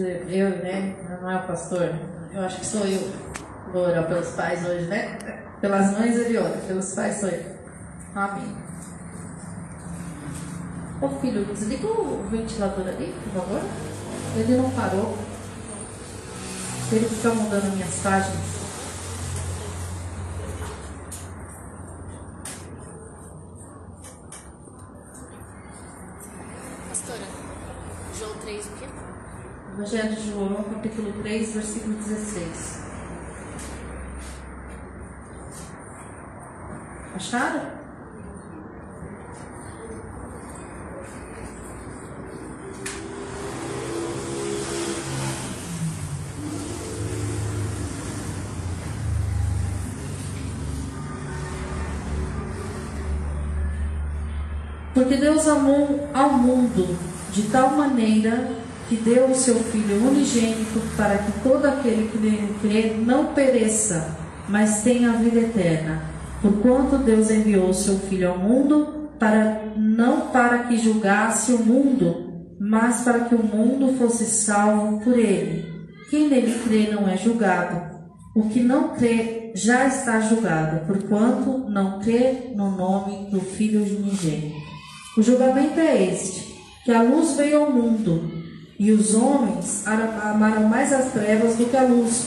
eu, né? Não é o pastor? Eu acho que sou eu. Vou orar pelos pais hoje, né? Pelas mães ele ora, pelos pais sou eu. Amém. Ô filho, desliga o ventilador ali, por favor. Ele não parou. Ele fica mudando minhas páginas. Evangelho de João, capítulo 3, versículo 16. Acharam? Porque Deus amou ao mundo de tal maneira que deu o seu Filho unigênito para que todo aquele que nele crê não pereça, mas tenha a vida eterna. Porquanto Deus enviou o seu Filho ao mundo para não para que julgasse o mundo, mas para que o mundo fosse salvo por ele. Quem nele crê não é julgado. O que não crê já está julgado, porquanto não crê no nome do Filho unigênito. O julgamento é este: que a luz veio ao mundo, e os homens amaram mais as trevas do que a luz,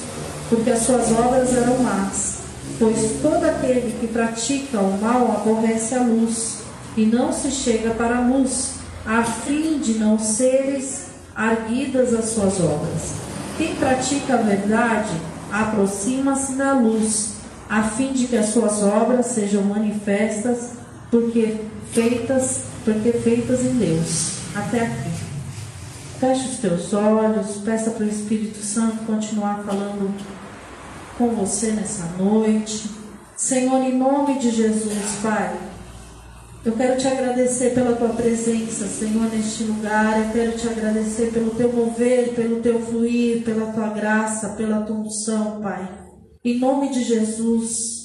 porque as suas obras eram más. Pois todo aquele que pratica o mal aborrece a luz, e não se chega para a luz, a fim de não seres arguidas as suas obras. Quem pratica a verdade aproxima-se da luz, a fim de que as suas obras sejam manifestas, porque feitas, porque feitas em Deus. Até aqui. Feche os teus olhos, peça para o Espírito Santo continuar falando com você nessa noite. Senhor, em nome de Jesus, Pai, eu quero te agradecer pela tua presença, Senhor, neste lugar. Eu quero te agradecer pelo teu mover, pelo teu fluir, pela tua graça, pela tua unção, Pai. Em nome de Jesus,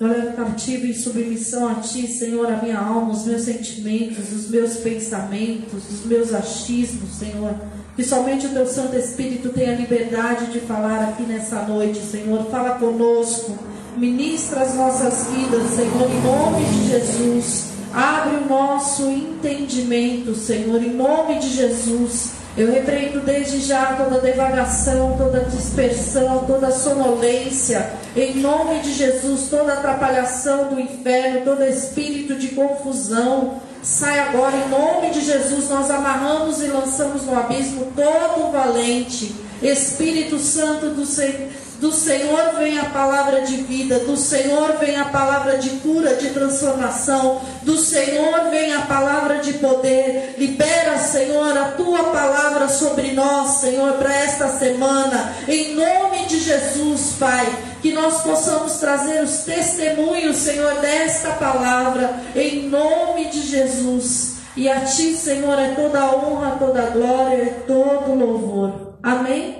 eu levo cativo em submissão a Ti, Senhor, a minha alma, os meus sentimentos, os meus pensamentos, os meus achismos, Senhor. Que somente o Teu Santo Espírito tenha liberdade de falar aqui nessa noite, Senhor. Fala conosco, ministra as nossas vidas, Senhor, em nome de Jesus. Abre o nosso entendimento, Senhor, em nome de Jesus. Eu repreendo desde já toda devagação, toda dispersão, toda sonolência, em nome de Jesus, toda atrapalhação do inferno, todo espírito de confusão. Sai agora, em nome de Jesus, nós amarramos e lançamos no abismo todo valente. Espírito Santo do Senhor do Senhor vem a palavra de vida, do Senhor vem a palavra de cura, de transformação, do Senhor vem a palavra de poder. Libera, Senhor, a tua palavra sobre nós, Senhor, para esta semana, em nome de Jesus, Pai. Que nós possamos trazer os testemunhos, Senhor, desta palavra, em nome de Jesus. E a Ti, Senhor, é toda a honra, toda a glória, é todo o louvor. Amém?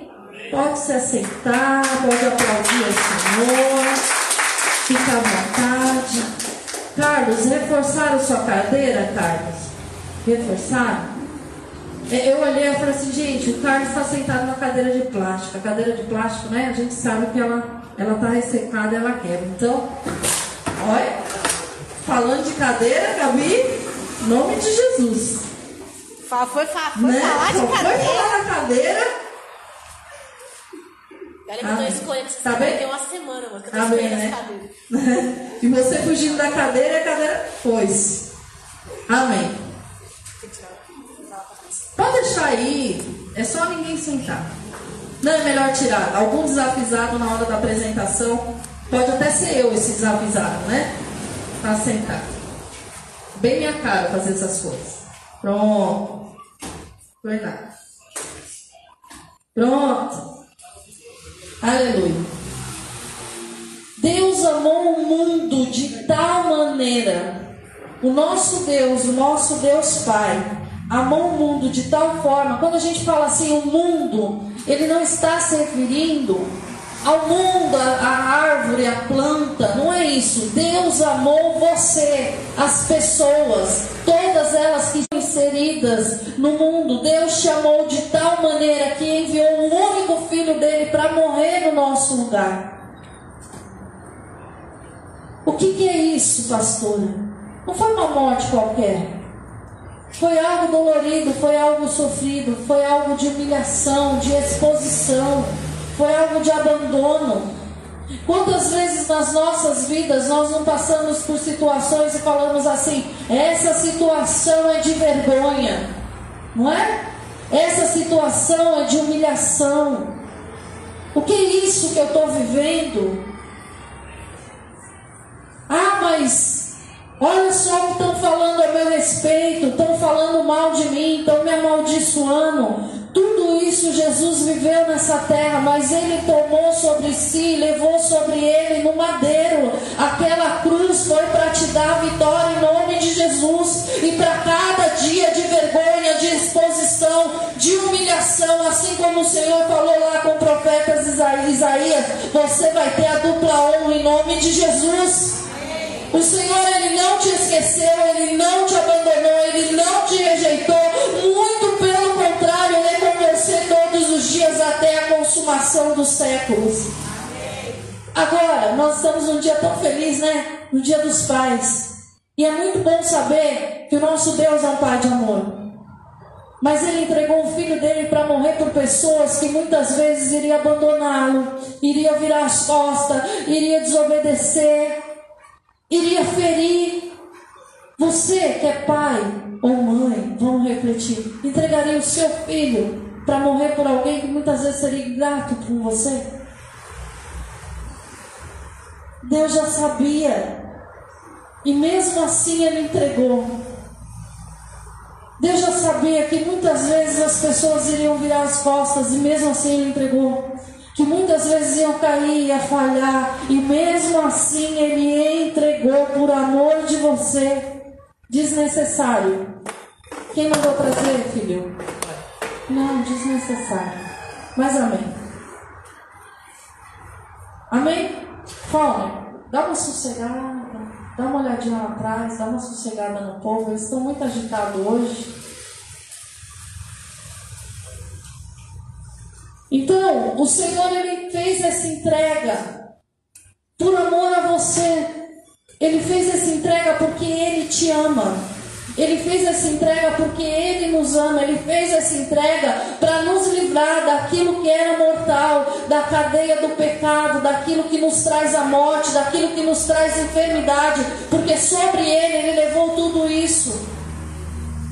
Pode se aceitar, pode aplaudir o Senhor. Fica à vontade. Carlos, reforçaram sua cadeira, Carlos? Reforçaram? É, eu olhei e falei assim, gente, o Carlos está sentado na cadeira de plástico. A cadeira de plástico, né? A gente sabe que ela ela está ressecada, ela quebra. Então, olha, falando de cadeira, Gabi, nome de Jesus. Foi, foi, foi né? falar de cadeira. Foi falar na cadeira. Ela botou escolha que você tá bem? uma semana, mano, que eu tô tá bem, né? e você fugindo da cadeira, a cadeira foi. Amém. Pode deixar aí, é só ninguém sentar. Não é melhor tirar. Algum desavisado na hora da apresentação, pode até ser eu esse desavisado, né? Pra sentar. Bem minha cara fazer essas coisas. Pronto. Nada. Pronto. Aleluia. Deus amou o mundo de tal maneira, o nosso Deus, o nosso Deus Pai, amou o mundo de tal forma, quando a gente fala assim, o mundo, ele não está se referindo ao mundo, a, árvore, a planta. Não é isso. Deus amou você, as pessoas, todas elas que estão inseridas no mundo. Deus te amou de tal maneira que enviou o único filho dele para morrer no nosso lugar. O que, que é isso, pastora? Não foi uma morte qualquer. Foi algo dolorido, foi algo sofrido, foi algo de humilhação, de exposição, foi algo de abandono. Quantas vezes nas nossas vidas nós não passamos por situações e falamos assim: essa situação é de vergonha, não é? Essa situação é de humilhação. O que é isso que eu estou vivendo? Ah, mas olha só o que estão falando a meu respeito, estão falando mal de mim, estão me amaldiçoando. Tudo isso Jesus viveu nessa terra, mas ele tomou sobre si, levou sobre ele no madeiro. Aquela cruz foi para te dar vitória em nome de Jesus. E para cada dia de vergonha, de exposição, de humilhação, assim como o Senhor falou lá com o profeta Isaías, você vai ter a dupla honra em nome de Jesus. O Senhor, Ele não te esqueceu, Ele não te abandonou, Ele não te rejeitou. Muito pelo todos os dias até a consumação dos séculos. Agora, nós estamos num dia tão feliz, né? No dia dos pais. E é muito bom saber que o nosso Deus é um Pai de amor. Mas ele entregou o filho dele para morrer por pessoas que muitas vezes iriam abandoná-lo, iria virar as costas, iria desobedecer iria ferir. Você que é pai ou mãe, vamos refletir, entregaria o seu filho para morrer por alguém que muitas vezes seria ingrato com você? Deus já sabia. E mesmo assim ele entregou. Deus já sabia que muitas vezes as pessoas iriam virar as costas e mesmo assim ele entregou que muitas vezes iam cair, ia falhar, e mesmo assim ele entregou por amor de você, desnecessário. Quem mandou trazer, filho? Não, desnecessário. Mas amém. Amém? Fome, dá uma sossegada, dá uma olhadinha lá atrás, dá uma sossegada no povo, eles estão muito agitados hoje. Então, o Senhor ele fez essa entrega por amor a você. Ele fez essa entrega porque ele te ama. Ele fez essa entrega porque Ele nos ama. Ele fez essa entrega para nos livrar daquilo que era mortal, da cadeia do pecado, daquilo que nos traz a morte, daquilo que nos traz enfermidade. Porque sobre Ele, Ele levou tudo isso.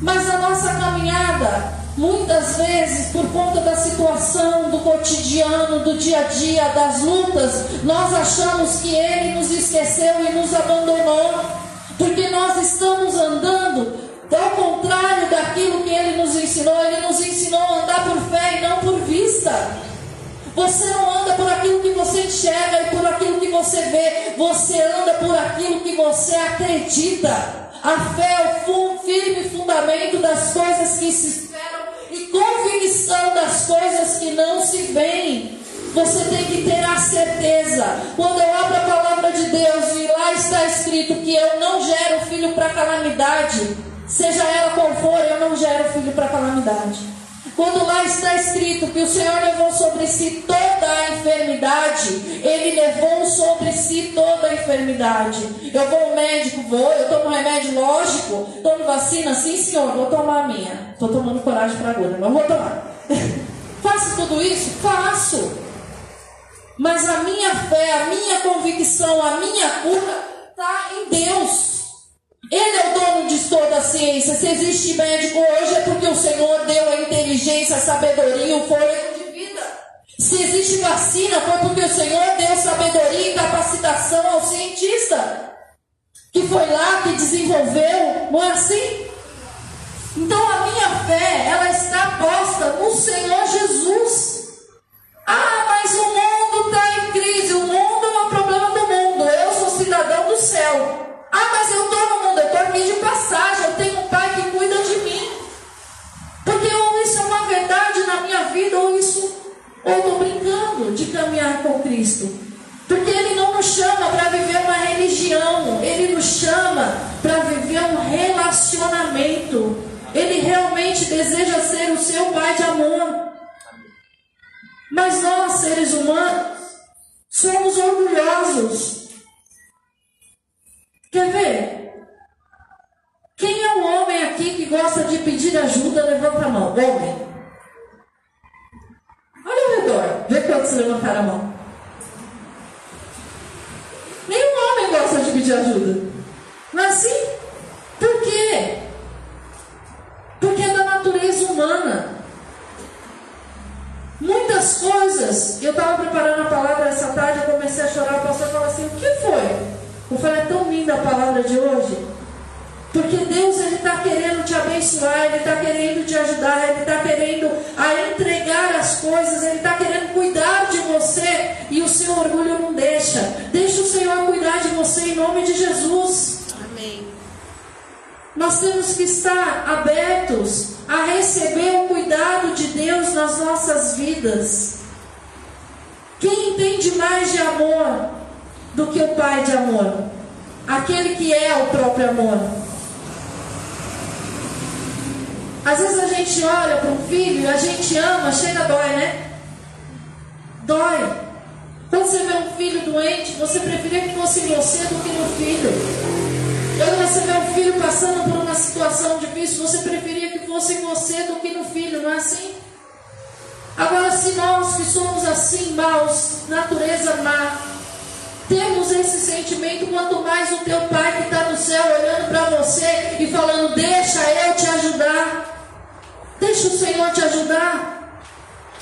Mas a nossa caminhada, Muitas vezes, por conta da situação, do cotidiano, do dia a dia, das lutas, nós achamos que Ele nos esqueceu e nos abandonou, porque nós estamos andando ao contrário daquilo que Ele nos ensinou. Ele nos ensinou a andar por fé e não por vista. Você não anda por aquilo que você enxerga e por aquilo que você vê, você anda por aquilo que você acredita. A fé é o firme fundamento das coisas que se convicção das coisas que não se veem. Você tem que ter a certeza. Quando eu abro a palavra de Deus e lá está escrito que eu não gero filho para calamidade, seja ela qual for, eu não gero filho para calamidade. Quando lá está escrito que o Senhor levou sobre si toda a enfermidade, Ele levou sobre si toda a enfermidade. Eu vou ao médico, vou, eu tomo remédio, lógico. Tomo vacina, sim senhor, vou tomar a minha. Estou tomando coragem para agora, mas vou tomar. Faço tudo isso? Faço. Mas a minha fé, a minha convicção, a minha cura está em Deus. Ele é o dono de toda a ciência. Se existe médico hoje é porque o Senhor deu a inteligência, a sabedoria, o fôlego de vida. Se existe vacina foi porque o Senhor deu sabedoria e capacitação ao cientista. Que foi lá que desenvolveu, não é assim? Então a minha fé, ela está posta no Senhor Jesus. Ah, mas o mundo está em crise, o mundo é um problema do mundo. Eu sou cidadão do céu. Ah, mas eu estou no mundo, eu estou aqui de passagem, eu tenho um pai que cuida de mim. Porque ou isso é uma verdade na minha vida, ou isso, ou estou brincando. De caminhar com Cristo. Porque Ele não nos chama para viver uma religião, Ele nos chama para viver um relacionamento. Ele realmente deseja ser o seu Pai de amor. Mas nós, seres humanos, somos orgulhosos. Quer ver? Quem é o homem aqui que gosta de pedir ajuda? Levanta a mão. Homem. Olha ao redor. Vê quantos levantaram a mão. Nenhum homem gosta de pedir ajuda. Não é assim? Eu falei, é tão linda a palavra de hoje. Porque Deus ele está querendo te abençoar, Ele está querendo te ajudar, Ele está querendo a entregar as coisas, Ele está querendo cuidar de você e o seu orgulho não deixa. Deixa o Senhor cuidar de você em nome de Jesus. Amém. Nós temos que estar abertos a receber o cuidado de Deus nas nossas vidas. Quem entende mais de amor do que o Pai de amor? Aquele que é o próprio amor. Às vezes a gente olha para um filho a gente ama, chega dói, né? Dói. Quando você vê um filho doente, você preferia que fosse você do que no filho. Quando você vê um filho passando por uma situação difícil, você preferia que fosse você do que no filho, não é assim? Agora, se nós que somos assim, maus, natureza má, temos esse sentimento, quanto mais o teu pai que está no céu olhando para você e falando: Deixa eu te ajudar, deixa o Senhor te ajudar.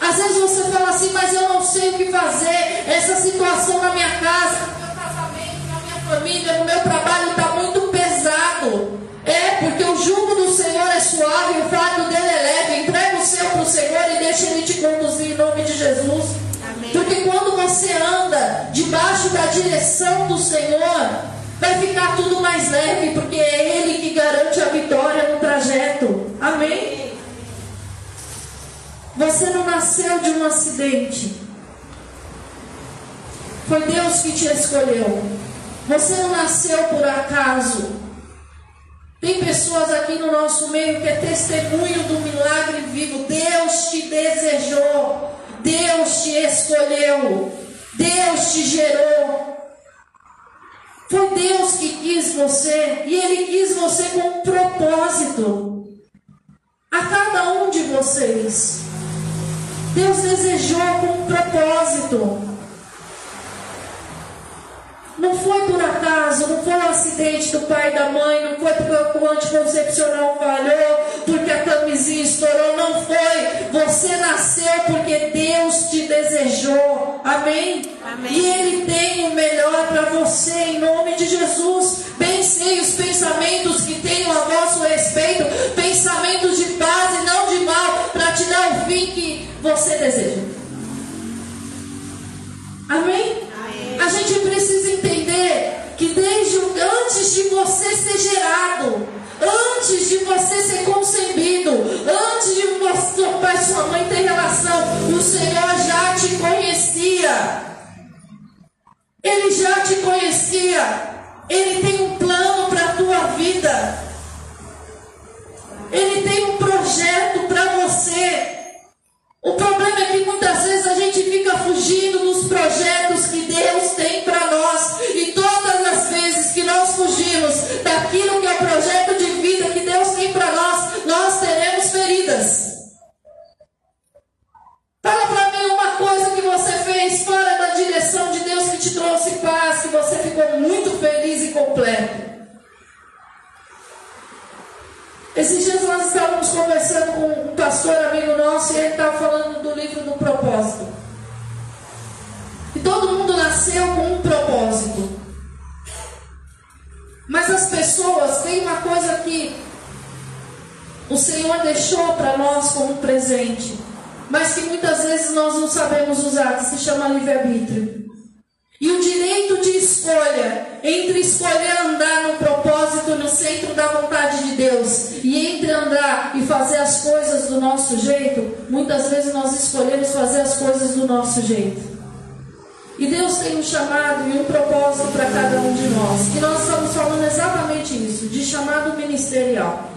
Às vezes você fala assim, mas eu não sei o que fazer, essa situação na minha casa, no meu casamento, na minha família, no meu trabalho está muito pesado. É, porque o jugo do Senhor é suave o fardo dele é leve. Entrega o seu para o Senhor e deixa ele te conduzir em nome de Jesus. Você anda debaixo da direção do Senhor, vai ficar tudo mais leve, porque é Ele que garante a vitória no trajeto. Amém? Você não nasceu de um acidente. Foi Deus que te escolheu. Você não nasceu por acaso. Tem pessoas aqui no nosso meio que é testemunho do milagre vivo. Deus te desejou, Deus te escolheu, Deus te gerou. Foi Deus que quis você e Ele quis você com um propósito. A cada um de vocês, Deus desejou com um propósito. Não foi por acaso, não foi um acidente do pai e da mãe, não foi porque o anticoncepcional falhou, porque a camisinha estourou, não foi. Você nasceu porque Deus te desejou. Amém? Amém. E Ele tem o melhor para você, em nome de Jesus. Bem sei os pensamentos que tenho a vosso respeito, pensamentos de paz e não de mal, para te dar o fim que você deseja. Amém? A gente precisa entender que desde antes de você ser gerado, antes de você ser concebido, antes de você, seu pai e sua mãe ter relação, o Senhor já te conhecia. Ele já te conhecia. Ele tem um plano para a tua vida. Ele tem um projeto para você. O problema é que muitas vezes a gente fica fugindo dos projetos que Deus tem para nós. E todas as vezes que nós fugimos daquilo que é o projeto nasceu com um propósito. Mas as pessoas têm uma coisa que o Senhor deixou para nós como presente, mas que muitas vezes nós não sabemos usar, que se chama livre-arbítrio. E o direito de escolha entre escolher andar no propósito, no centro da vontade de Deus, e entre andar e fazer as coisas do nosso jeito, muitas vezes nós escolhemos fazer as coisas do nosso jeito. E Deus tem um chamado e um propósito para cada um de nós. E nós estamos falando exatamente isso, de chamado ministerial.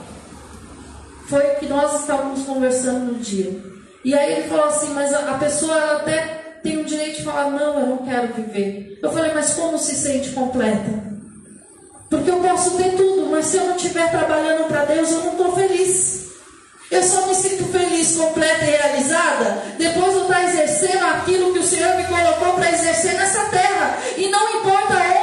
Foi o que nós estávamos conversando no dia. E aí ele falou assim, mas a, pessoa até tem o direito de falar, não, eu não quero viver. Eu falei, mas como se sente completa? Porque eu posso ter tudo, mas se eu não estiver trabalhando para Deus, eu não estou feliz. Eu só me sinto feliz, completa e realizada depois eu estar exercendo aquilo que o Senhor me colocou para exercer nessa terra. E não importa onde,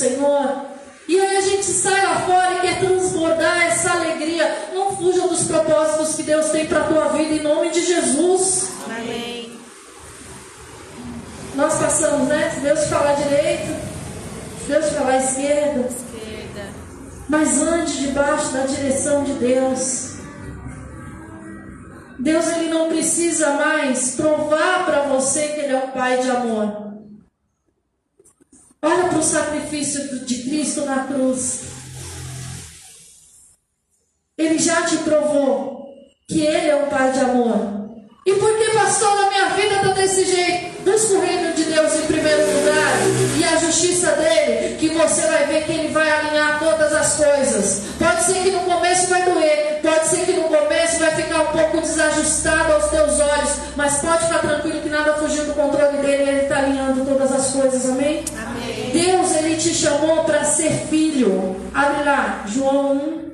Senhor. E aí a gente sai lá fora e quer transbordar essa alegria. Não fuja dos propósitos que Deus tem para a tua vida, em nome de Jesus. Amém. Nós passamos, né? Se Deus falar direito. Deus falar esquerda. Esquerda. Mas ande debaixo da direção de Deus. Deus ele não precisa mais provar para você que ele é um pai de amor. Olha para o sacrifício de Cristo na cruz. Ele já te provou que ele é um pai de amor. E por que, pastor, na minha vida está desse jeito? Busca o reino de Deus em primeiro lugar e a justiça dele, que você vai ver que ele vai alinhar todas as coisas. Pode ser que no começo vai doer, pode ser que no começo vai ficar um pouco desajustado aos teus olhos, mas pode ficar tranquilo que nada fugiu do controle dele ele está alinhando todas as coisas, amém? amém? Deus, ele te chamou para ser filho. Abre lá, João 1.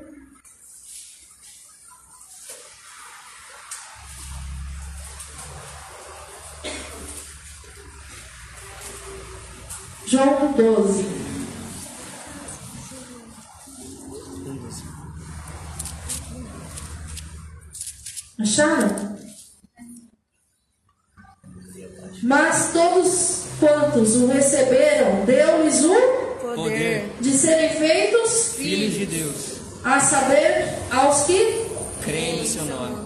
João 12. Acharam? Mas todos quantos o receberam, deu-lhes o Poder. de serem feitos, Filhos de Deus, a saber, aos que creem no seu nome.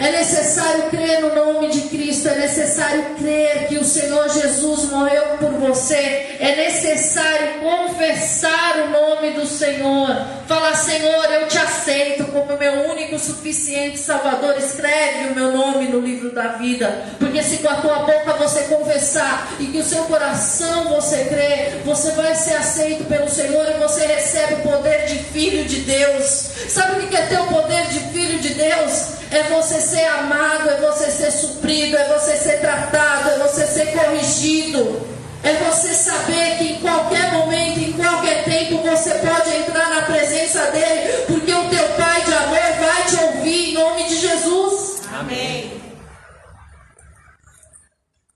É necessário crer no nome de Cristo, é necessário crer que o Senhor Jesus morreu por você, é necessário confessar o nome do Senhor, falar: Senhor, eu te aceito como meu único, suficiente Salvador. Escreve o meu nome no livro da vida, porque se com a tua boca você confessar e que o seu coração você crer, você vai ser aceito pelo Senhor e você recebe o poder de filho de Deus. Sabe o que é ter o poder de filho de Deus? É você ser amado, é você ser suprido, é você ser tratado, é você ser corrigido. É você saber que em qualquer momento, em qualquer tempo, você pode entrar na presença dele, porque o teu Pai de amor vai te ouvir em nome de Jesus. Amém.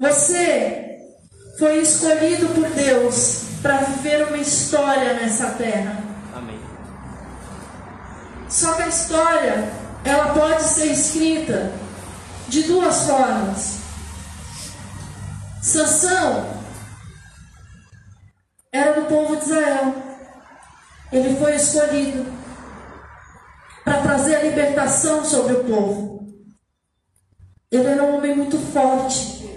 Você foi escolhido por Deus para viver uma história nessa terra. Amém. Só que a história, ela pode ser escrita de duas formas. Sansão era do povo de Israel. Ele foi escolhido para trazer a libertação sobre o povo. Ele era um homem muito forte.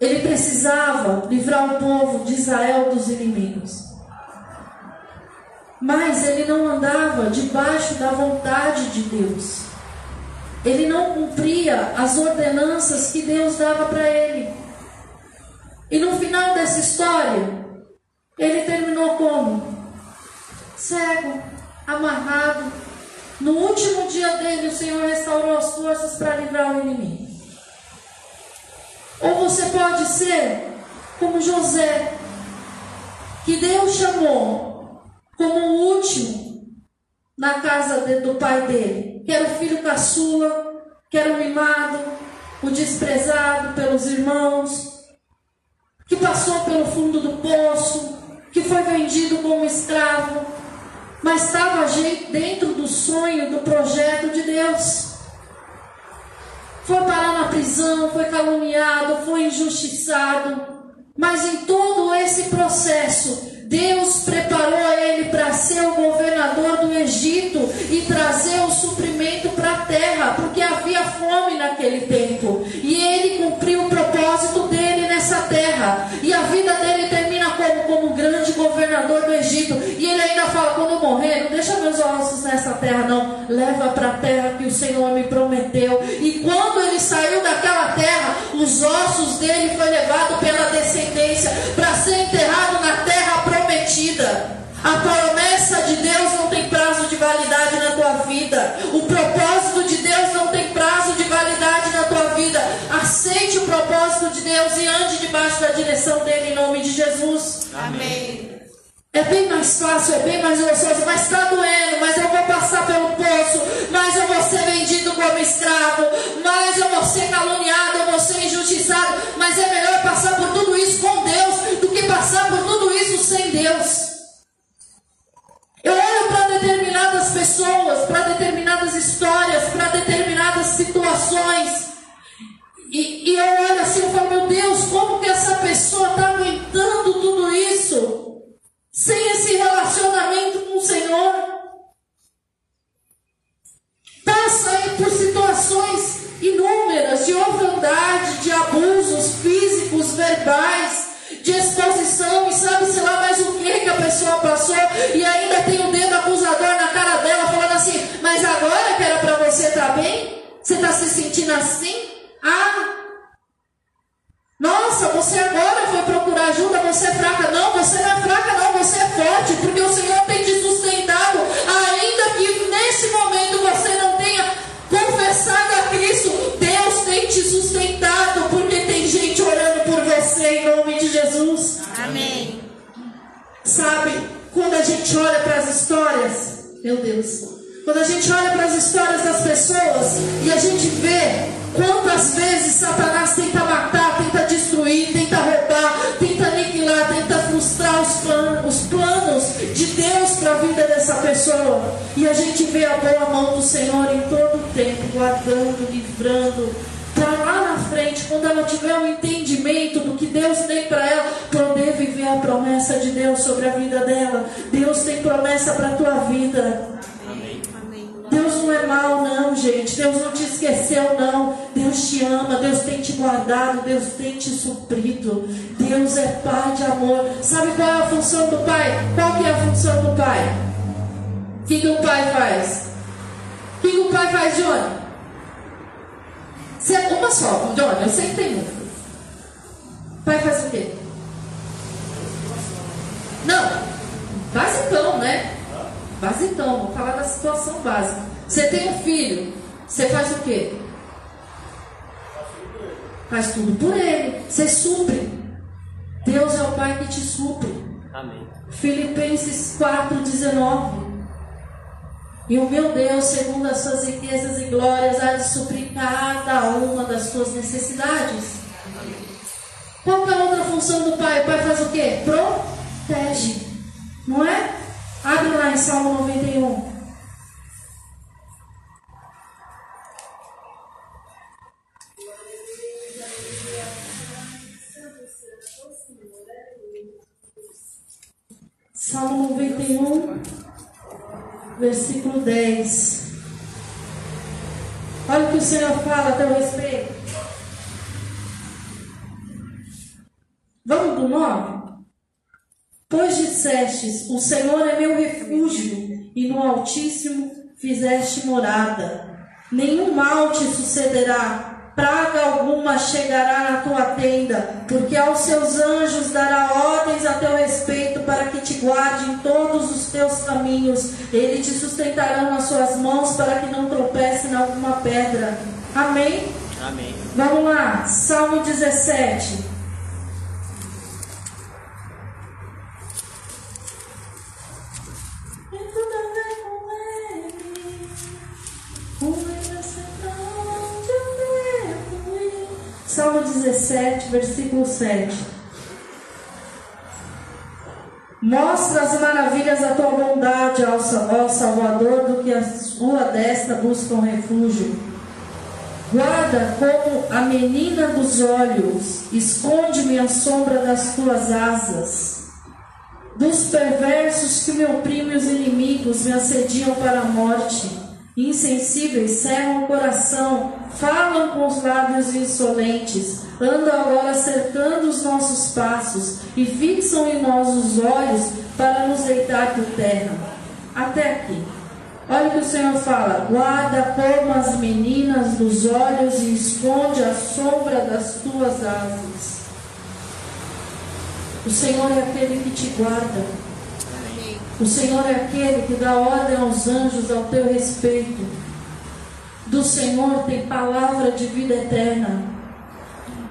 Ele precisava livrar o povo de Israel dos inimigos. Mas ele não andava debaixo da vontade de Deus. Ele não cumpria as ordenanças que Deus dava para ele. E no final dessa história, ele terminou como? Cego, amarrado. No último dia dele, o Senhor restaurou as forças para livrar o inimigo. Ou você pode ser como José, que Deus chamou como o último na casa de, do pai dele, que era o filho caçula, que era o mimado, o desprezado pelos irmãos, que passou pelo fundo do poço, que foi vendido como escravo, mas estava dentro do sonho, do projeto de Deus. foi parar na prisão, foi caluniado, foi injustiçado. Mas em todo esse processo, Deus preparou ele para ser o governador do Egito e trazer o suprimento para a terra, porque havia fome naquele tempo. E ele cumpriu o propósito dele nessa terra. E a vida dele termina como, como grande governador do Egito. E ele ainda fala: quando morrer, não deixa meus ossos nessa terra, não. Leva para a terra que o Senhor me prometeu. E quando ele saiu daquela terra, os ossos dele foi levado pela descendência para ser enterrado na terra A promessa de Deus não tem prazo de validade na tua vida. O propósito de Deus não tem prazo de validade na tua vida. Aceite o propósito de Deus e ande debaixo da direção dele em nome de Jesus. Amém. É bem mais fácil, é bem mais gostoso, mas está doendo, mas eu vou passar pelo poço, mas eu vou ser vendido como escravo, mas eu vou ser caluniado, eu vou ser injustiçado, mas é melhor passar por tudo isso com Deus do que passar por tudo isso sem Deus. Pessoas, para determinadas histórias, para determinadas situações, e, e eu olho assim e falo, função do Pai? Qual que é a função do Pai? O que, que o Pai faz? O que, que o Pai faz, Johnny? É uma só, Johnny, eu sei que tem uma. O pai faz o quê? Não, basicão, né? Basicão, vou falar da situação básica. Você tem um filho, você faz o quê? Faz tudo por ele. Você supre. Deus é o Pai que te supre. Amém. Filipenses 4,19. E o meu Deus, segundo as suas riquezas e glórias, há de suprir cada uma das suas necessidades. Qual é a outra função do Pai? O Pai faz o quê? Protege. Não é? Abre lá em Salmo 91. Salmo 91, versículo 10. Olha o que o Senhor fala a teu respeito. Vamos do 9? Pois dissestes: O Senhor é meu refúgio, e no Altíssimo fizeste morada. Nenhum mal te sucederá, praga alguma chegará na tua tenda, porque aos seus anjos dará ordens a teu respeito para que te guarde em todos os teus caminhos. Ele te sustentará nas suas mãos para que não tropece em alguma pedra. Amém? Amém. Vamos lá, Salmo 17. Salmo 17, versículo 7. Mostra as maravilhas da tua bondade, ó Salvador, do que a sua destra buscam refúgio. Guarda como a menina dos olhos, esconde-me a sombra das tuas asas. Dos perversos que me oprimem os inimigos me assediam para a morte. Insensíveis cerram o coração, falam com os lábios insolentes, andam agora cercando os nossos passos e fixam em nós os olhos para nos deitar por terra. Até aqui. Olha o que o Senhor fala: guarda como as meninas dos olhos e esconde a sombra das tuas asas. O Senhor é aquele que te guarda. O Senhor é aquele que dá ordem aos anjos ao teu respeito. Do Senhor tem palavra de vida eterna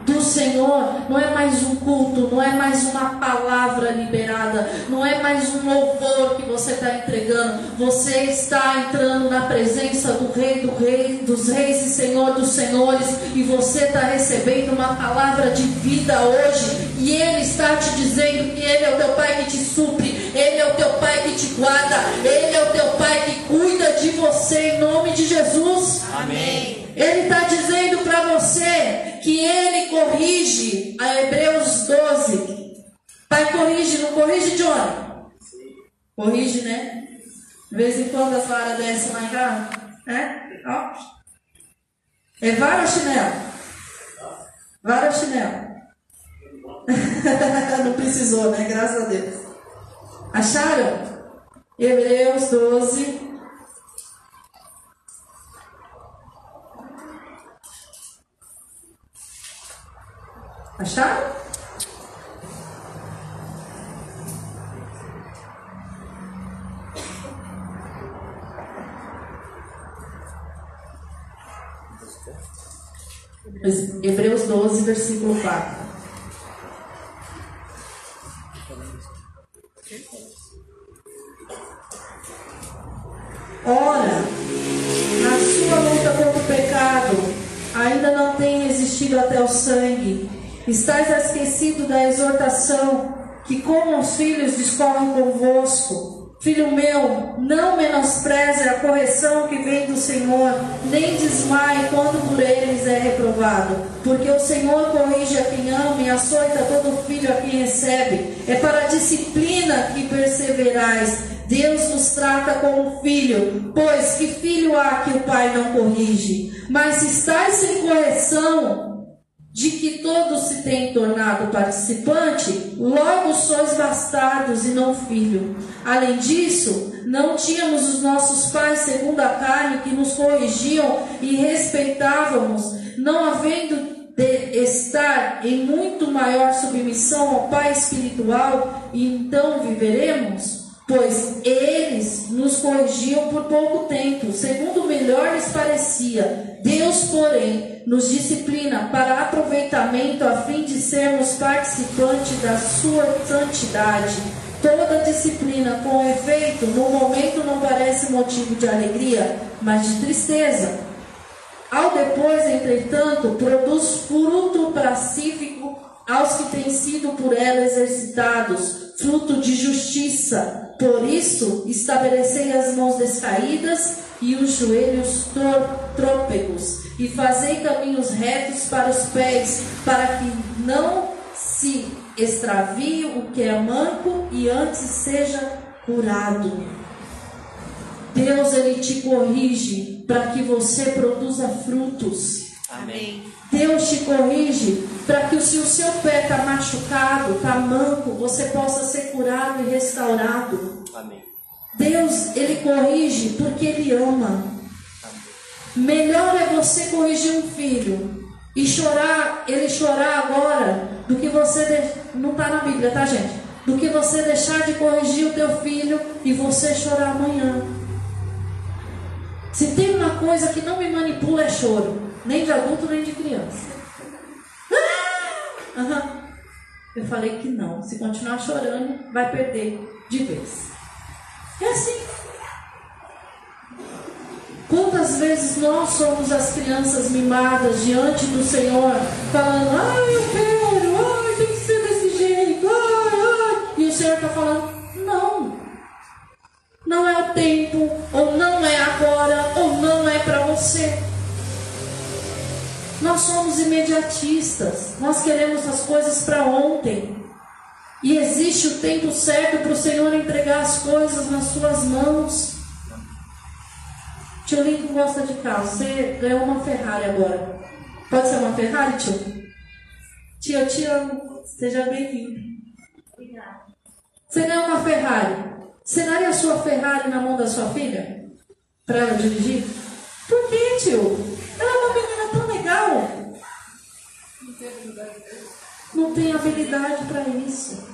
do Senhor não é mais um culto, não é mais uma palavra liberada, não é mais um louvor que você está entregando. Você está entrando na presença do Rei do Rei, dos Reis e Senhor dos Senhores, e você está recebendo uma palavra de vida hoje. E Ele está te dizendo que Ele é o teu Pai que te supre, Ele é o teu Pai que te guarda, Ele é o teu Pai que cuida de você em nome de Jesus. Amém. Ele está dizendo para você que ele corrige a Hebreus 12. Pai corrige, não corrige, Johnny? Corrige, né? De vez em quando as varas descem lá em casa. É? Ó. É vara ou chinelo? Vara ou chinelo? não precisou, né? Graças a Deus. Acharam? Hebreus 12, Acharam? Hebreus 12, versículo 4. Ora, na sua luta contra o pecado, ainda não tem existido até o sangue Estais esquecido da exortação que, como os filhos, discorrem convosco. Filho meu, não menospreze a correção que vem do Senhor, nem desmaie quando por eles é reprovado. Porque o Senhor corrige a quem ama e açoita todo filho a quem recebe. É para a disciplina que perseverais. Deus nos trata como filho, pois que filho há que o pai não corrige? Mas se estáis sem correção, de que todos se têm tornado participante, logo sois bastardos e não filho. Além disso, não tínhamos os nossos pais segundo a carne que nos corrigiam e respeitávamos, não havendo de estar em muito maior submissão ao Pai espiritual, e então viveremos? pois eles nos corrigiam por pouco tempo, segundo Deus, porém, nos disciplina para aproveitamento a fim de sermos participantes da sua santidade. Toda disciplina, com efeito, no momento não parece motivo de alegria, mas de tristeza. Ao depois, entretanto, produz fruto pacífico aos que têm sido por ela exercitados, fruto de justiça por isso, estabelecei as mãos descaídas e os joelhos trôpegos, e fazei caminhos retos para os pés, para que não se extravie o que é manco e antes seja curado. Deus ele te corrige para que você produza frutos. Amém. Deus te corrige para que se o seu pé está machucado, está manco, você possa ser curado e restaurado. Amém. Deus, Ele corrige porque Ele ama. Melhor é você corrigir um filho e chorar, ele chorar agora, do que você. De... Não está na Bíblia, tá, gente? Do que você deixar de corrigir o teu filho e você chorar amanhã. Se tem uma coisa que não me manipula é choro, nem de adulto nem de criança. Uhum. Eu falei que não. Se continuar chorando, vai perder de vez. É assim. Quantas vezes nós somos as crianças mimadas diante do Senhor, falando, ai, eu quero, ai, tem que ser desse jeito, ai, ai. E o Senhor está falando, não. Não é o tempo, ou não é agora, ou não é para você. somos imediatistas, nós queremos as coisas para ontem. E existe o tempo certo para o Senhor entregar as coisas nas suas mãos. Tio Lincoln gosta de carro. Você ganhou uma Ferrari agora. Pode ser uma Ferrari, tio? Tio, eu te amo. Seja bem-vindo. Obrigada. Você ganhou uma Ferrari. Você daria a sua Ferrari na mão da sua filha? Para ela dirigir? Por que, tio? Ela é uma menina tão legal. Não tem habilidade para isso.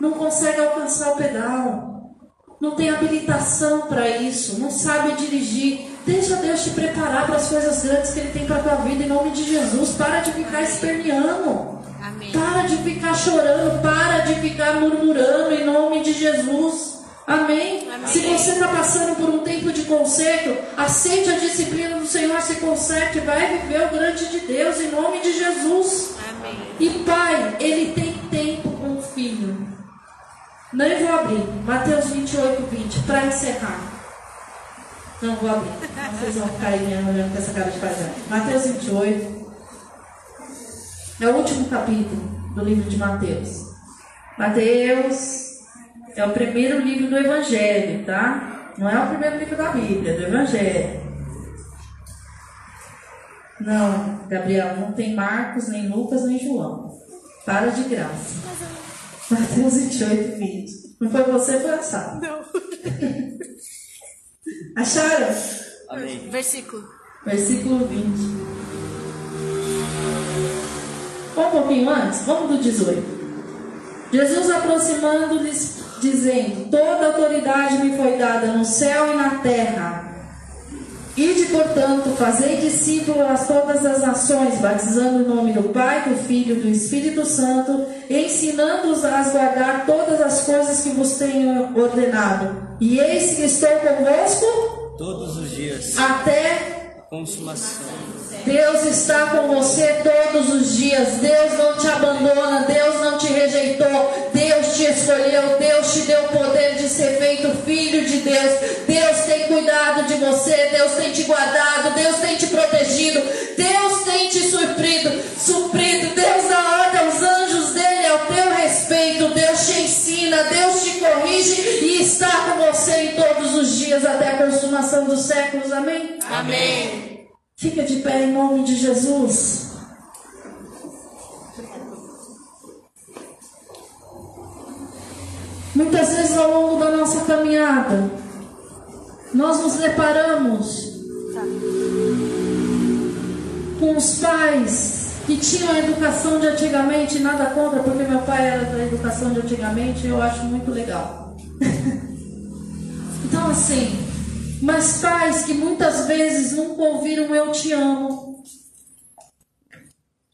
Não consegue alcançar o pedal. Não tem habilitação para isso. Não sabe dirigir. Deixa Deus te preparar para as coisas grandes que Ele tem para a tua vida em nome de Jesus. Para de ficar esperneando. Amém. Para de ficar chorando. Para de ficar murmurando em nome de Jesus. Amém? Amém? Se você está passando por um tempo de conserto, aceite a disciplina do Senhor, se conserte, vai viver o grande de Deus em nome de Jesus. Amém. E pai, ele tem tempo com o filho. Não vou abrir. Mateus 28, 20, para encerrar. Não vou abrir. Vocês vão ficar aí olhando com essa cara de paisagem. Mateus 28. É o último capítulo do livro de Mateus. Mateus é o primeiro livro do Evangelho, tá? Não é o primeiro livro da Bíblia, é do Evangelho. Não, Gabriel, não tem Marcos, nem Lucas, nem João. Para de graça. Mateus 28, 20. Não foi você, foi a Sara. Não. Acharam? Amém. Versículo. Versículo 20. Um pouquinho antes, vamos do 18. Jesus aproximando-lhes dizendo: Toda autoridade me foi dada no céu e na terra. Ide, portanto, fazei discípulos a todas as nações, batizando o nome do Pai, do Filho e do Espírito Santo, ensinando-os a guardar todas as coisas que vos tenho ordenado. E eis que estou convosco todos os dias até a consumação. Deus está com você todos os dias. Deus não te abandona, Deus não te rejeitou, Deus te escolheu, Deus te deu o poder de ser feito filho de Deus. Deus tem cuidado de você, Deus tem te guardado, Deus tem te protegido, Deus tem te suprido, suprido. Deus dá ordem aos anjos dele ao teu respeito. Deus te ensina, Deus te corrige e está com você em todos os dias até a consumação dos séculos. Amém? Amém. Fica de pé em nome de Jesus. Muitas vezes ao longo da nossa caminhada, nós nos deparamos com os pais que tinham a educação de antigamente, nada contra, porque meu pai era da educação de antigamente e eu acho muito legal. então, assim, mas pais que muitas vezes nunca ouviram eu te amo.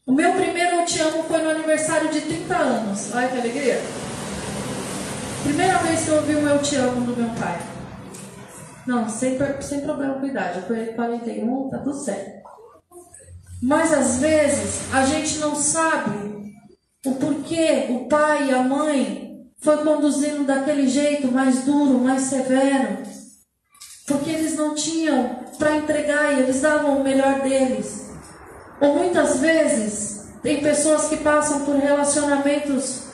O meu primeiro eu te amo foi no aniversário de 30 anos. Olha que alegria. Primeira vez que eu ouvi um eu te amo do meu pai. Não, sem, sem problema com idade. Eu falei 41, tá tudo certo. Mas às vezes a gente não sabe o porquê o pai e a mãe foi conduzindo daquele jeito mais duro, mais severo. Porque eles não tinham para entregar e eles davam o melhor deles. Ou muitas vezes tem pessoas que passam por relacionamentos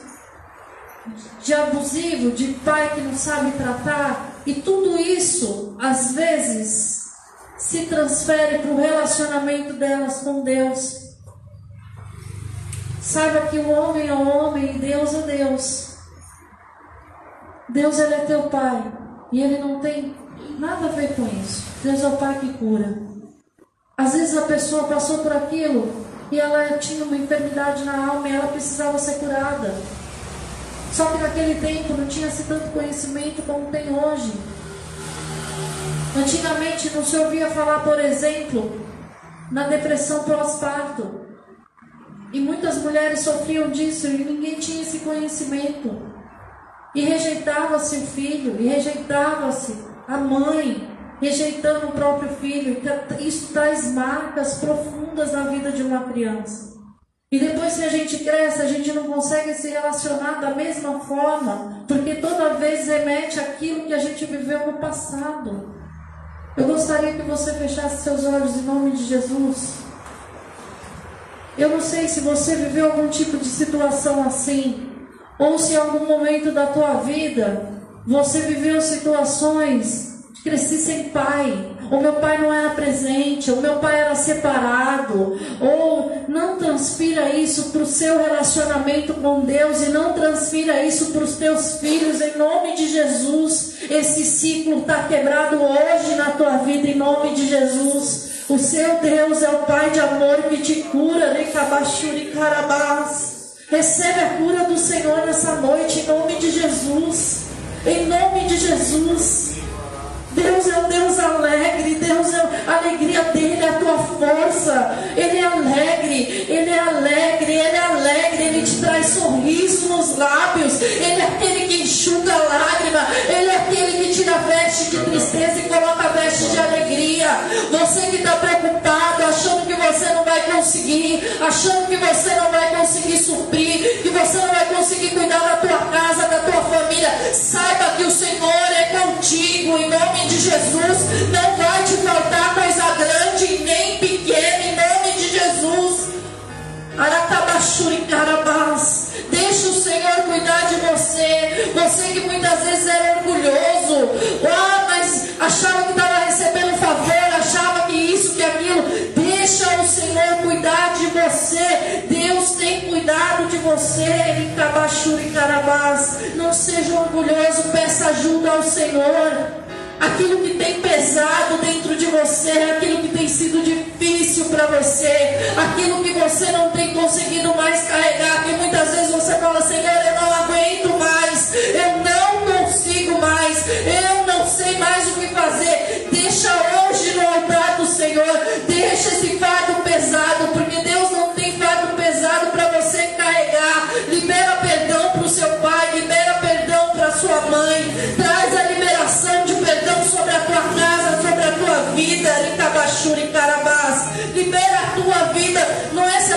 de abusivo, de pai que não sabe tratar, e tudo isso, às vezes, se transfere para o relacionamento delas com Deus. Saiba que o homem é homem e Deus é Deus. Deus ele é teu pai e ele não tem nada a ver com isso. Deus é o pai que cura. Às vezes a pessoa passou por aquilo e ela tinha uma enfermidade na alma e ela precisava ser curada. Só que naquele tempo não tinha-se tanto conhecimento como tem hoje. Antigamente não se ouvia falar, por exemplo, na depressão pós-parto. E muitas mulheres sofriam disso e ninguém tinha esse conhecimento. E rejeitava-se o filho, e rejeitava-se a mãe, rejeitando o próprio filho. Isso traz marcas profundas na vida de uma criança. E depois que a gente cresce, a gente não consegue se relacionar da mesma forma, porque toda vez remete aquilo que a gente viveu no passado. Eu gostaria que você fechasse seus olhos em nome de Jesus. Eu não sei se você viveu algum tipo de situação assim, ou se em algum momento da tua vida você viveu situações de crescer sem pai, o meu pai não era presente, o meu pai era separado, ou não transfira isso para o seu relacionamento com Deus e não transfira isso para os teus filhos, em nome de Jesus. Esse ciclo está quebrado hoje na tua vida, em nome de Jesus. O seu Deus é o Pai de amor que te cura, Recabachuri Carabás. Recebe a cura do Senhor nessa noite, em nome de Jesus. Em nome de Jesus. Deus é um Deus alegre, Deus é a alegria dele, é a tua força. Ele é alegre, ele é alegre, ele é alegre, ele te traz sorriso nos lábios. Ele é aquele que enxuga a lágrima, ele é aquele que a veste de tristeza e coloca a veste de alegria. Você que está preocupado, achando que você não vai conseguir, achando que você não vai conseguir suprir, que você não vai conseguir cuidar da tua casa, da tua família, saiba que o Senhor é contigo em nome de Jesus, não vai te faltar coisa grande nem pequena, Deixa o Senhor cuidar de você. Você que muitas vezes era orgulhoso. Ah, mas achava que estava recebendo favor, achava que isso, que aquilo. Deixa o Senhor cuidar de você. Deus tem cuidado de você. Não seja orgulhoso, peça ajuda ao Senhor aquilo que tem pesado dentro de você, aquilo que tem sido difícil para você, aquilo que você não tem conseguido mais carregar, que muitas vezes você fala, Senhor, eu não aguento mais, eu não consigo mais, eu não sei mais o que fazer.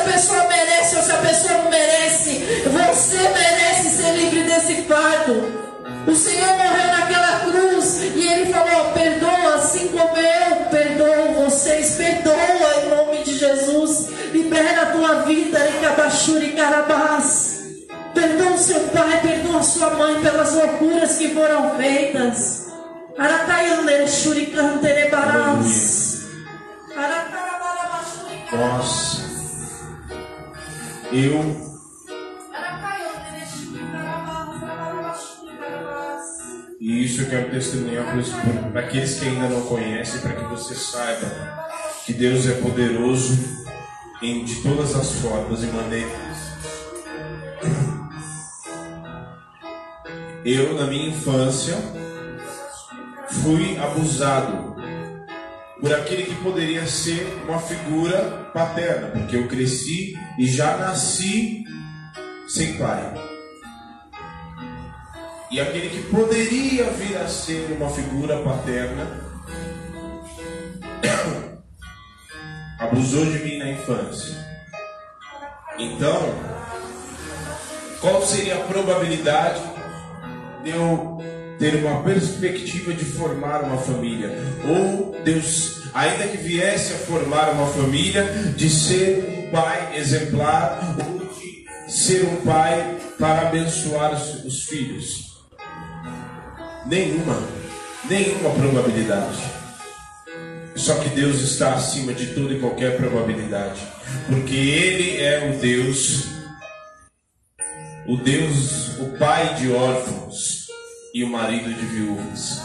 Pessoa merece ou se a pessoa não merece. Você merece ser livre desse fardo. O Senhor morreu naquela cruz e ele falou: perdoa, assim como eu perdoo vocês, perdoa em nome de Jesus. Libera a tua vida, Ikabashuri Carabás. Perdoa o seu pai, perdoa a sua mãe pelas loucuras que foram feitas. Nós, eu, e isso eu quero testemunhar para aqueles que ainda não conhecem, para que você saiba que Deus é poderoso em, de todas as formas e maneiras. Eu, na minha infância, fui abusado por aquele que poderia ser uma figura paterna, porque eu cresci e já nasci sem pai. E aquele que poderia vir a ser uma figura paterna abusou de mim na infância. Então, qual seria a probabilidade de eu ter uma perspectiva de formar uma família. Ou Deus, ainda que viesse a formar uma família, de ser um pai exemplar, ou de ser um pai para abençoar os, os filhos. Nenhuma, nenhuma probabilidade. Só que Deus está acima de toda e qualquer probabilidade, porque Ele é o Deus, o Deus, o Pai de órfãos, e o marido de viúvas,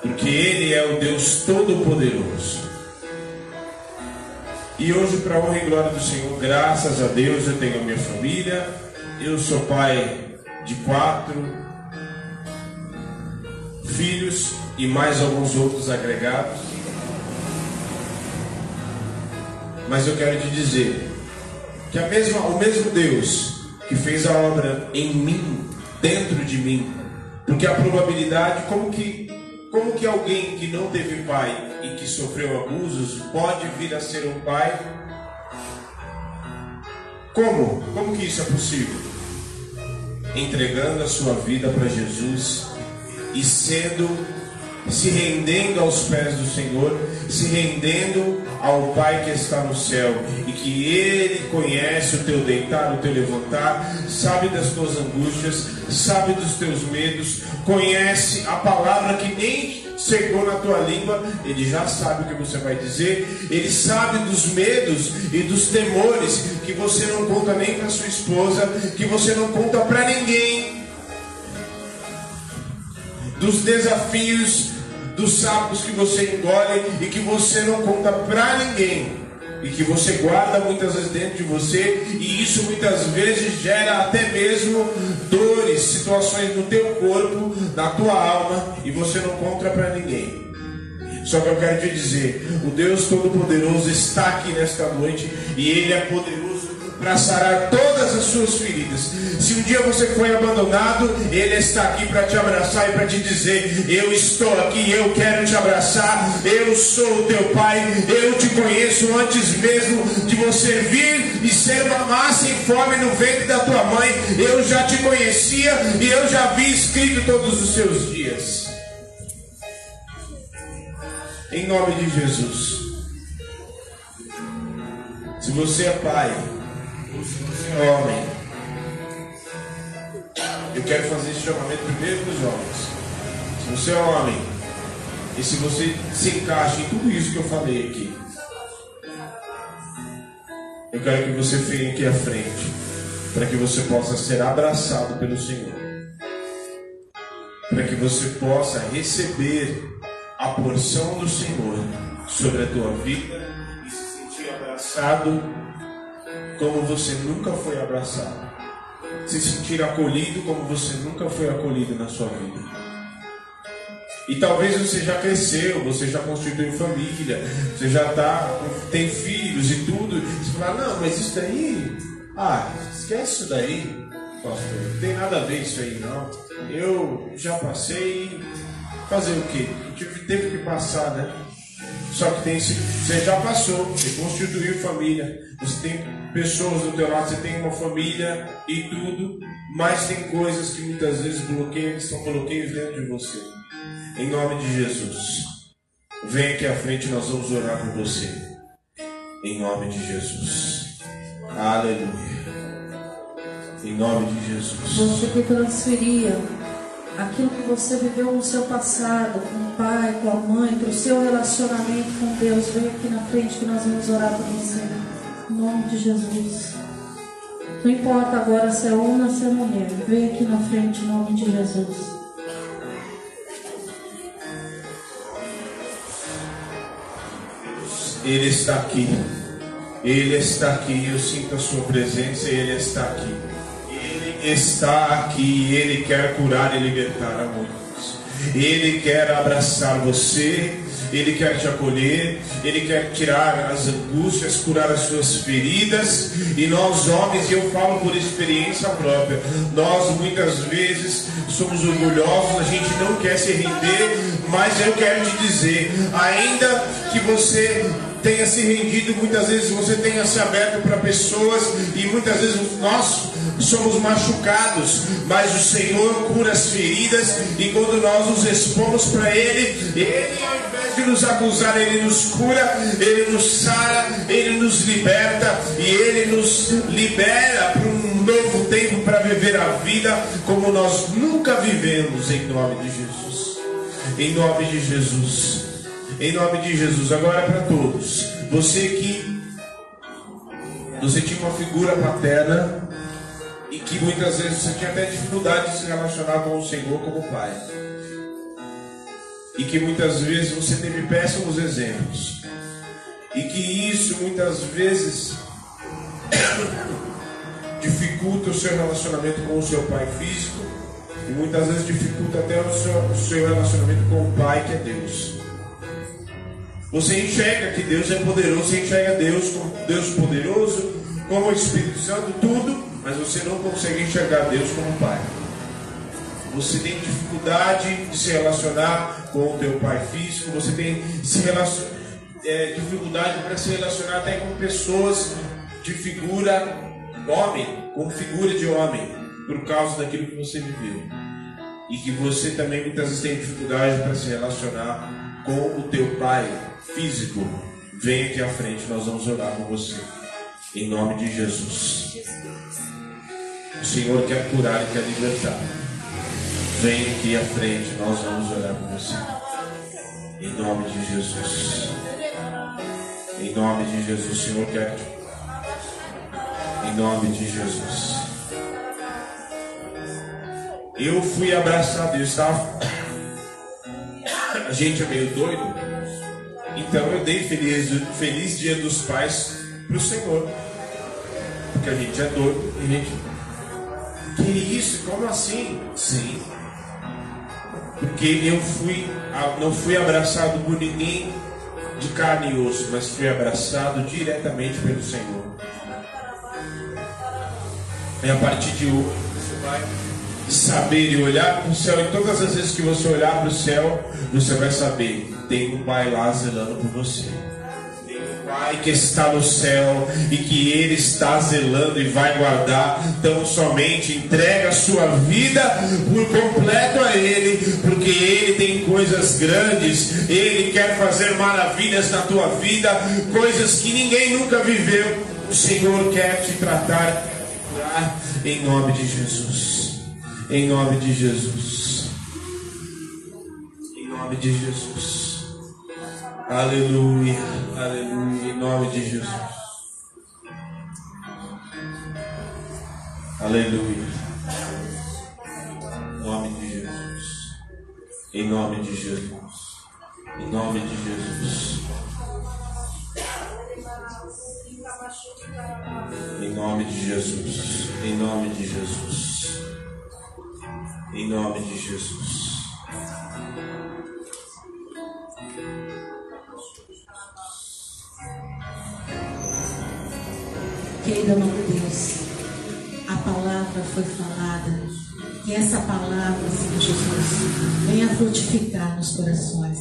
porque Ele é o Deus Todo-Poderoso. E hoje, para honra e glória do Senhor, graças a Deus, eu tenho a minha família, eu sou pai de quatro filhos e mais alguns outros agregados. Mas eu quero te dizer que a mesma, o mesmo Deus que fez a obra em mim, dentro de mim, porque a probabilidade, como que, como que alguém que não teve pai e que sofreu abusos pode vir a ser um pai? Como? Como que isso é possível? Entregando a sua vida para Jesus e sendo se rendendo aos pés do Senhor, se rendendo ao Pai que está no céu e que Ele conhece o teu deitar, o teu levantar, sabe das tuas angústias, sabe dos teus medos, conhece a palavra que nem chegou na tua língua, Ele já sabe o que você vai dizer, Ele sabe dos medos e dos temores que você não conta nem para sua esposa, que você não conta para ninguém dos desafios, dos sapos que você engole e que você não conta para ninguém. E que você guarda muitas vezes dentro de você, e isso muitas vezes gera até mesmo dores, situações no teu corpo, na tua alma, e você não conta para ninguém. Só que eu quero te dizer: o Deus Todo-Poderoso está aqui nesta noite, e Ele é poderoso para sarar todas as suas feridas. Se um dia você foi abandonado, Ele está aqui para te abraçar e para te dizer: Eu estou aqui, eu quero te abraçar, eu sou o teu Pai, eu te conheço antes mesmo de você vir e ser uma massa informe no ventre da tua mãe. Eu já te conhecia e eu já vi escrito todos os seus dias. Em nome de Jesus. Se você é pai, homem. Eu quero fazer esse chamamento primeiro para os homens. Se você é homem, e se você se encaixa em tudo isso que eu falei aqui, eu quero que você venha aqui à frente, para que você possa ser abraçado pelo Senhor, para que você possa receber a porção do Senhor sobre a tua vida e se sentir abraçado como você nunca foi abraçado. Se sentir acolhido como você nunca foi acolhido na sua vida. E talvez você já cresceu, você já constituiu família, você já tá, tem filhos e tudo. Você fala, não, mas isso daí, ah, esquece isso daí, pastor, não tem nada a ver isso aí não. Eu já passei, fazer o quê? Teve que passar, né? Só que tem, você já passou, você constituiu família, você tem pessoas do teu lado, você tem uma família e tudo, mas tem coisas que muitas vezes bloqueiam, que são bloqueios dentro de você. Em nome de Jesus, vem aqui à frente, nós vamos orar por você. Em nome de Jesus. Aleluia. Em nome de Jesus. Você que transferia aquilo que você viveu no seu passado, com o pai, com a mãe, para o seu relacionamento com Deus, vem aqui na frente que nós vamos orar por você. Em nome de Jesus. Não importa agora se é homem ou se é mulher, vem aqui na frente em nome de Jesus. Ele está aqui. Ele está aqui. Eu sinto a sua presença. Ele está aqui está aqui, Ele quer curar e libertar a muitos. Ele quer abraçar você, Ele quer te acolher, Ele quer tirar as angústias, curar as suas feridas. E nós, homens, e eu falo por experiência própria, nós muitas vezes somos orgulhosos, a gente não quer se render, mas eu quero te dizer, ainda que você tenha se rendido, muitas vezes você tenha se aberto para pessoas e muitas vezes nós somos machucados, mas o Senhor cura as feridas e quando nós nos expomos para Ele, Ele ao invés de nos acusar, Ele nos cura, Ele nos sara, Ele nos liberta e Ele nos libera para um novo tempo para viver a vida como nós nunca vivemos em nome de Jesus. Em nome de Jesus. Em nome de Jesus. Agora para todos. Você que você tinha uma figura paterna e que muitas vezes você tinha até dificuldade de se relacionar com o Senhor como Pai. E que muitas vezes você teve péssimos exemplos. E que isso muitas vezes dificulta o seu relacionamento com o seu pai físico. E muitas vezes dificulta até o seu, o seu relacionamento com o Pai que é Deus. Você enxerga que Deus é poderoso, você enxerga Deus como Deus poderoso, como o Espírito Santo, tudo, mas você não consegue enxergar Deus como Pai. Você tem dificuldade de se relacionar com o teu pai físico, você tem é, dificuldade para se relacionar até com pessoas de figura homem, com figura de homem, por causa daquilo que você viveu. e que você também muitas vezes tem dificuldade para se relacionar com o teu pai físico, vem aqui à frente, nós vamos orar com você. Em nome de Jesus. O Senhor quer curar e quer libertar. Vem aqui à frente, nós vamos orar com você. Em nome de Jesus. Em nome de Jesus, o Senhor quer. Em nome de Jesus. Eu fui abraçado, eu estava. A gente é meio doido. Então eu dei feliz, feliz dia dos pais para o Senhor. Porque a gente é doido e a gente. Que isso? Como assim? Sim. Porque eu fui, não fui abraçado por ninguém de carne e osso, mas fui abraçado diretamente pelo Senhor. E a partir de hoje você vai saber e olhar para o céu, e todas as vezes que você olhar para o céu, você vai saber: tem um Pai lá zelando por você. Pai que está no céu e que Ele está zelando e vai guardar. Então, somente entrega a sua vida por completo a Ele, porque Ele tem coisas grandes, Ele quer fazer maravilhas na tua vida, coisas que ninguém nunca viveu. O Senhor quer te tratar, em nome de Jesus. Em nome de Jesus. Em nome de Jesus. Aleluia. Aleluia. Em nome de Jesus. Aleluia. Em nome de Jesus. Em nome de Jesus. Em nome de Jesus. Em nome de Jesus. Em nome de Jesus. Em nome de Jesus. Querido amor de Deus, a palavra foi falada. Que essa palavra, Senhor Jesus, venha frutificar nos corações.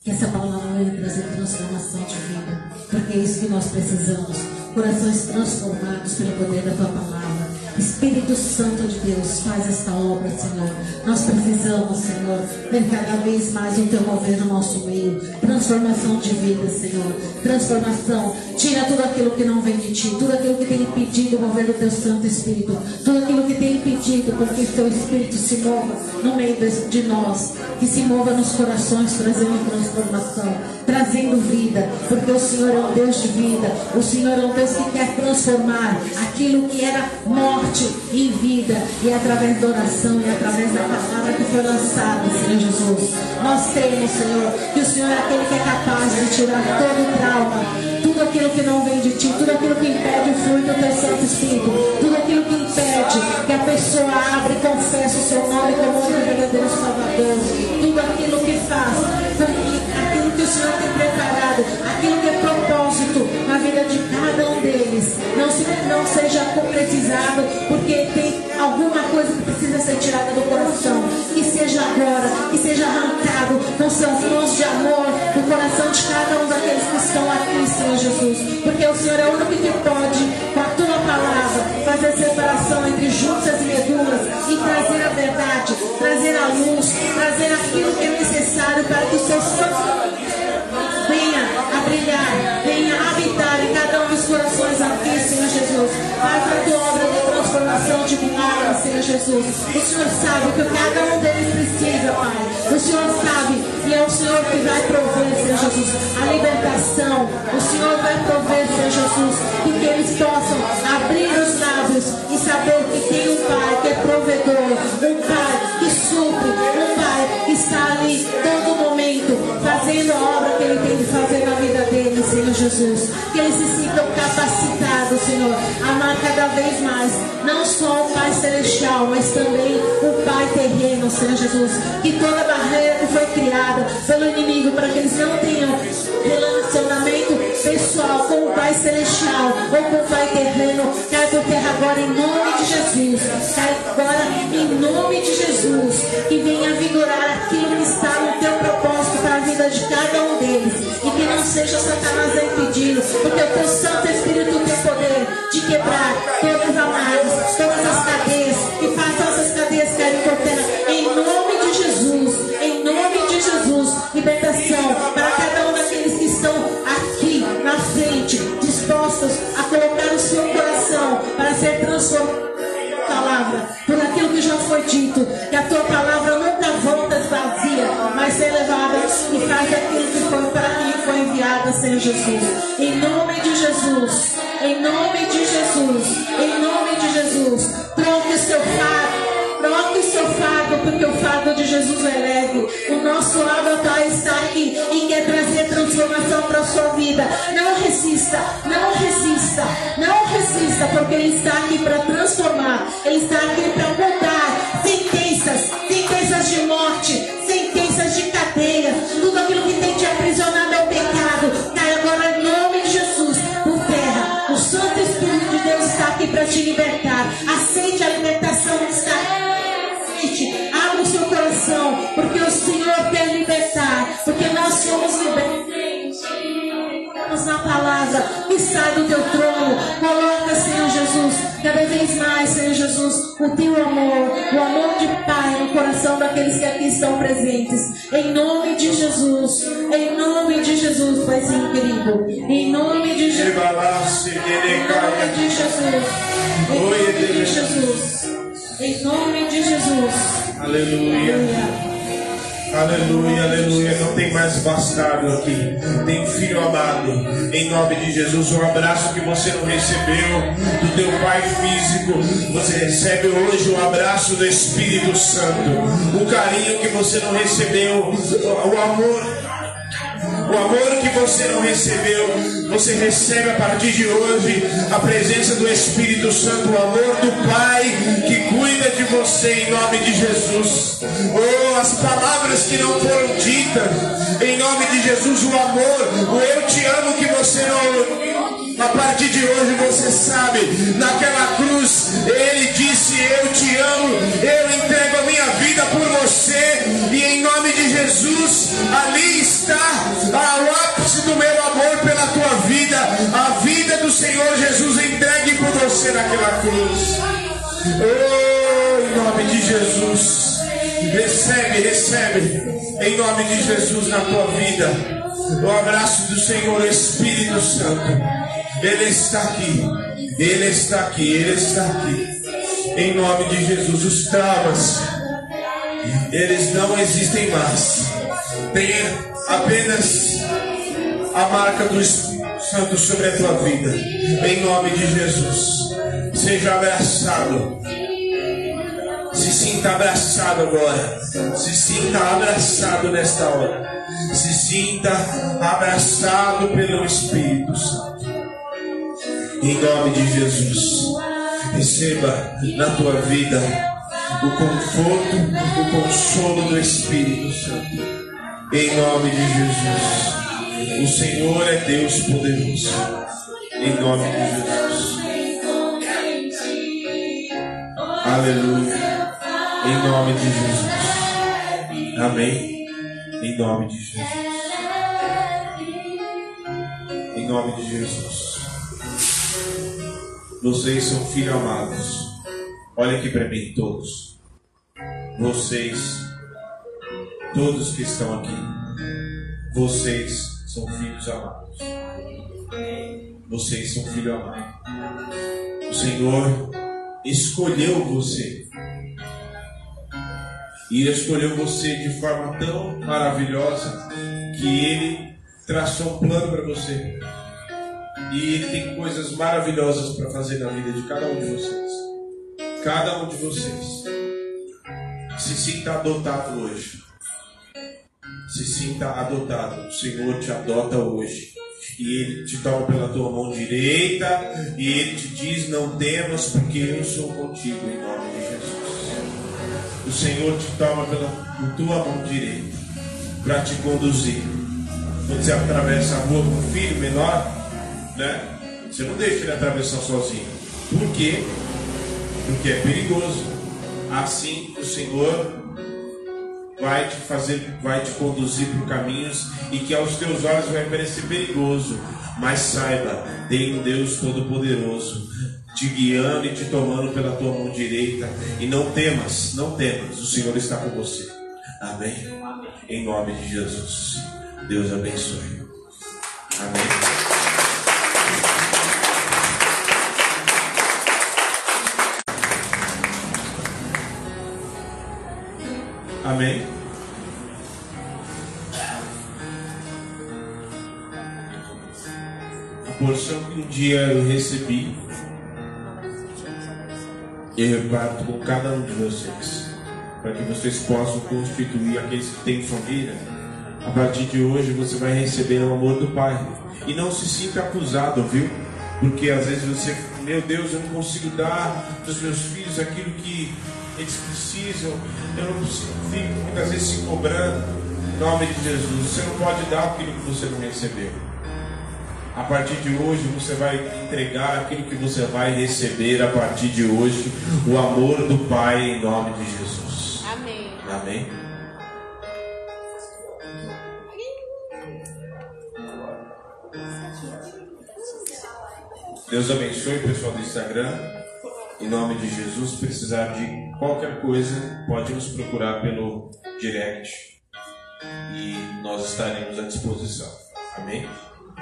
Que essa palavra venha trazer transformação de vida. Porque é isso que nós precisamos. Corações transformados pelo poder da tua palavra. Espírito Santo de Deus, faz esta obra, Senhor. Nós precisamos, Senhor, ver cada vez mais o teu mover no nosso meio. Transformação de vida, Senhor. Transformação. Tira tudo aquilo que não vem de ti, tudo aquilo que tem impedido o mover do teu Santo Espírito, tudo aquilo que tem impedido porque o teu Espírito se mova no meio de nós, que se mova nos corações, trazendo transformação, trazendo vida, porque o Senhor é um Deus de vida, o Senhor é um Deus que quer transformar aquilo que era morte em vida. E é através da oração e é através da palavra que foi lançada, Senhor Jesus. Nós temos, Senhor, que o Senhor é aquele que é capaz de tirar todo o trauma, tudo aquilo que não vem de ti, tudo aquilo que impede o fluir do teu Santo Espírito, tudo aquilo que impede que a pessoa abra e confesse o seu nome como o verdadeiro Salvador, tudo aquilo que faz aquilo que o Senhor tem preparado, aquilo que é propósito na vida de cada um deles, não, se, não seja concretizado porque tem alguma coisa que precisa ser tirada do coração. Que seja agora, que seja arrancado com seus mãos de amor do coração de cada um daqueles que estão aqui, Senhor Jesus. Porque o Senhor é o único que pode, com a tua palavra, fazer separação entre juntas e medulas e trazer a verdade, trazer a luz, trazer aquilo que é necessário para que o seu santo venha a brilhar, venha a habitar em cada um dos corações aqui, Senhor Jesus. Faz a tua obra transformação milagres, Senhor Jesus. O Senhor sabe o que cada um deles precisa, Pai. O Senhor sabe e é o Senhor que vai prover, Senhor Jesus, a libertação. O Senhor vai prover, Senhor Jesus, e que eles possam abrir os lábios e saber que tem um Pai que é provedor, um Pai que supre, um Pai está ali todo momento fazendo a obra que Ele tem de fazer na vida deles, Senhor Jesus. Que eles se sintam capacitados, Senhor, a amar cada vez mais, não só o Pai Celestial, mas também o Pai terreno, Senhor Jesus. Que toda barreira que foi criada pelo inimigo para que eles não tenham relacionamento pessoal com o Pai Celestial ou com o Pai terreno, cai por terra agora em nome de Jesus. Cai agora em nome de Jesus. Que venha vigorar aquilo que está no teu propósito para a vida de cada um deles. E que não seja Satanás a impedindo, porque o teu Santo Espírito tem poder de quebrar, todos amados, todas as cadeias, e faça essas cadeias caírem por terra. Em nome de Jesus, em nome de Jesus, libertação para cada um daqueles que estão aqui na frente, dispostos a colocar o seu coração para ser transformado. Palavra, por aquilo que já foi dito, que a tua palavra ser levada e faz aquilo que foi para que foi enviada, Senhor Jesus. Em nome de Jesus, em nome de Jesus, em nome de Jesus, troque o seu fardo, troque o seu fardo, porque o fardo de Jesus é leve. O nosso avatar está aqui e quer trazer transformação para a sua vida. Não resista, não resista, não resista, porque Ele está aqui para transformar, Ele está aqui para mudar sentenças, sentenças de morte, sentenças de cadeia, tudo aquilo que tem te aprisionado ao pecado. Cai agora em nome de Jesus por terra. O Santo Espírito de Deus está aqui para te libertar. Aceite a libertação que está Aceite, abra o seu coração, porque o Senhor quer libertar, porque nós somos libertos na palavra que sai do teu trono. Coloca, vez mais, Senhor Jesus, o teu amor, o amor de Pai no coração daqueles que aqui estão presentes. Em nome de Jesus, em nome de Jesus, Paizinho querido. Em nome de Jesus. Em nome de Jesus. Em nome de Jesus. Em nome de Jesus. Aleluia. Aleluia. Aleluia. Não tem mais bastardo aqui. Tem filho amado. Em nome de Jesus, o abraço que você não recebeu do teu pai físico, você recebe hoje o abraço do Espírito Santo. O carinho que você não recebeu, o amor o amor que você não recebeu, você recebe a partir de hoje a presença do Espírito Santo, o amor do Pai que cuida de você em nome de Jesus. Oh, as palavras que não foram ditas, em nome de Jesus, o amor, o eu te amo que você não. A partir de hoje você sabe, naquela cruz, ele disse: Eu te amo, eu entrego a minha vida por você, e em nome de Jesus, ali está ao ápice do meu amor pela tua vida, a vida do Senhor Jesus entregue por você naquela cruz. Oh, em nome de Jesus, recebe, recebe, em nome de Jesus na tua vida, o abraço do Senhor Espírito Santo. Ele está aqui, Ele está aqui, Ele está aqui. Em nome de Jesus, os traumas, eles não existem mais. Tenha apenas a marca do Espírito Santo sobre a tua vida. Em nome de Jesus. Seja abraçado. Se sinta abraçado agora. Se sinta abraçado nesta hora. Se sinta abraçado pelo Espírito Santo. Em nome de Jesus. Receba na tua vida o conforto, o consolo do Espírito Santo. Em nome de Jesus. O Senhor é Deus poderoso. Em nome de Jesus. Aleluia. Em nome de Jesus. Amém. Em nome de Jesus. Em nome de Jesus. Vocês são filhos amados. Olha aqui para mim, todos. Vocês todos que estão aqui, vocês são filhos amados. Vocês são filhos amados. O Senhor escolheu você. E escolheu você de forma tão maravilhosa que Ele traçou um plano para você. E Ele tem coisas maravilhosas para fazer na vida de cada um de vocês. Cada um de vocês. Se sinta adotado hoje se sinta adotado. O Senhor te adota hoje. E Ele te toma pela tua mão direita. E Ele te diz: Não temas, porque eu sou contigo, em nome. O Senhor te toma pela tua mão direita para te conduzir. Quando você atravessa a rua com um filho menor, né? Você não deixa ele atravessar sozinho. Por quê? Porque é perigoso. Assim o Senhor vai te fazer, vai te conduzir por caminhos e que aos teus olhos vai parecer perigoso. Mas saiba, tem um Deus Todo-Poderoso te guiando e te tomando pela tua mão direita. E não temas, não temas, o Senhor está com você. Amém? Em nome de Jesus. Deus abençoe. Amém. Amém? porção que um dia eu recebi, eu reparto com cada um de vocês, para que vocês possam constituir aqueles que têm família. A partir de hoje você vai receber o amor do Pai. E não se sinta acusado, viu? Porque às vezes você, meu Deus, eu não consigo dar para os meus filhos aquilo que eles precisam. Eu não fico muitas vezes se cobrando. Em nome de Jesus, você não pode dar aquilo que você não recebeu. A partir de hoje você vai entregar aquilo que você vai receber a partir de hoje, o amor do Pai em nome de Jesus. Amém. Amém. Deus abençoe o pessoal do Instagram. Em nome de Jesus, se precisar de qualquer coisa, pode nos procurar pelo direct e nós estaremos à disposição. Amém?